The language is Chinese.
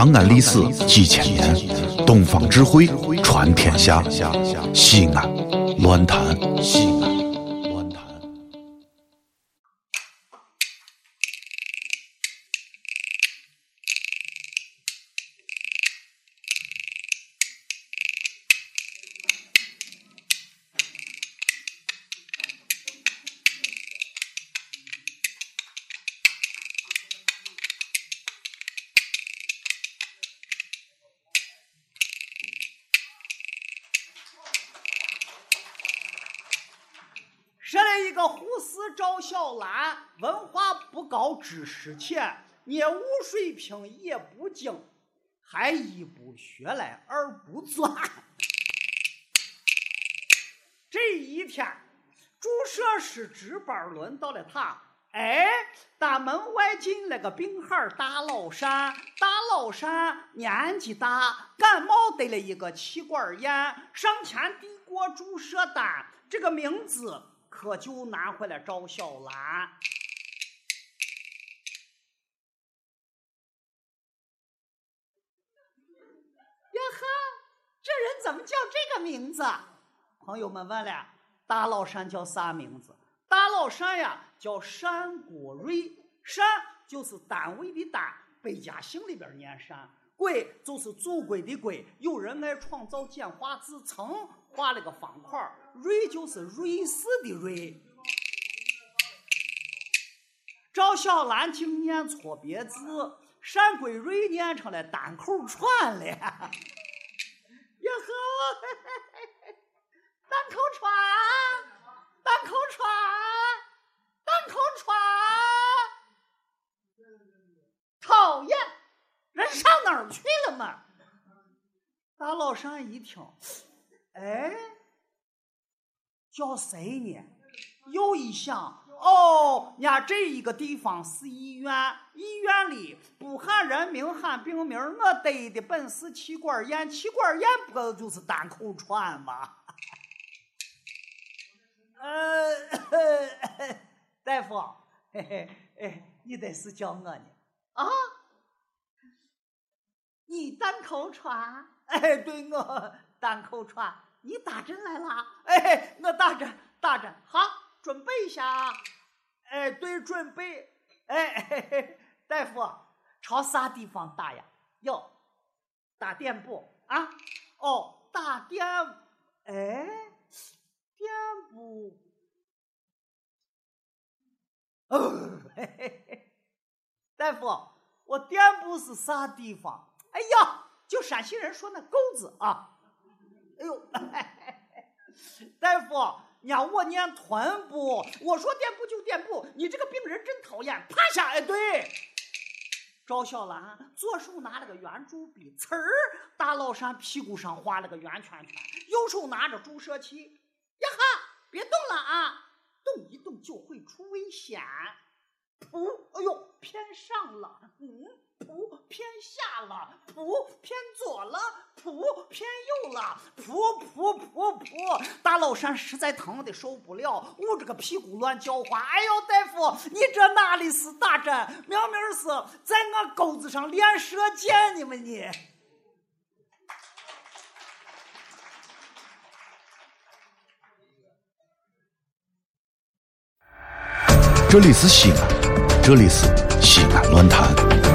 长安历史几千年，东方智慧传天下。西安，乱谈西说了一个护士赵小兰，文化不高，知识浅，业务水平也不精，还一不学来二不专。这一天，注射师值班轮到了他，哎，大门外进来个病孩大老山，大老山年纪大，感冒得了一个气管炎，上前递过注射单，这个名字。可就拿回来赵小兰。呀呵，这人怎么叫这个名字？朋友们问了，大老山叫啥名字？大老山呀，叫单国瑞。单就是单位的单，百家姓里边念单。贵就是祖国的规。有人爱创造简化字，曾画了个方块。瑞就是瑞士的瑞。赵小兰竟念错别字，单归瑞念成了单口串了。呀呵，单口串，单口串，单口串，讨厌，人上哪儿去了嘛？大老山一听，哎。叫谁呢？又一想，哦，呀，这一个地方是医院，医院里不喊人名喊病名，我得的本是气管炎，气管炎不就是单口喘吗？呃，大夫，嘿嘿，哎，你得是叫我呢？啊？你单口喘？哎，对我单口喘。你打针来了？哎，我打针，打针，好，准备一下啊！哎，对，准备。哎，嘿嘿大夫，朝啥地方打呀？哟，打电部啊？哦，打电，哎，电部。哦，嘿嘿嘿，大夫，我电部是啥地方？哎呀，就陕西人说那沟子啊。哎呦，大夫，你让我念臀部，我说垫步就垫步，你这个病人真讨厌，趴下。哎，对，赵小兰左手拿了个圆珠笔，呲儿，大老山屁股上画了个圆圈圈，右手拿着注射器，呀哈，别动了啊，动一动就会出危险。噗，哎呦，偏上了，嗯。噗，偏下了，噗，偏左了，噗，偏右了，噗噗噗噗，大老山实在疼的受不了，捂着个屁股乱叫唤。哎呦，大夫，你这哪里是打针，明明是在我钩子上练射箭呢嘛你！这里是西安，这里是西安论坛。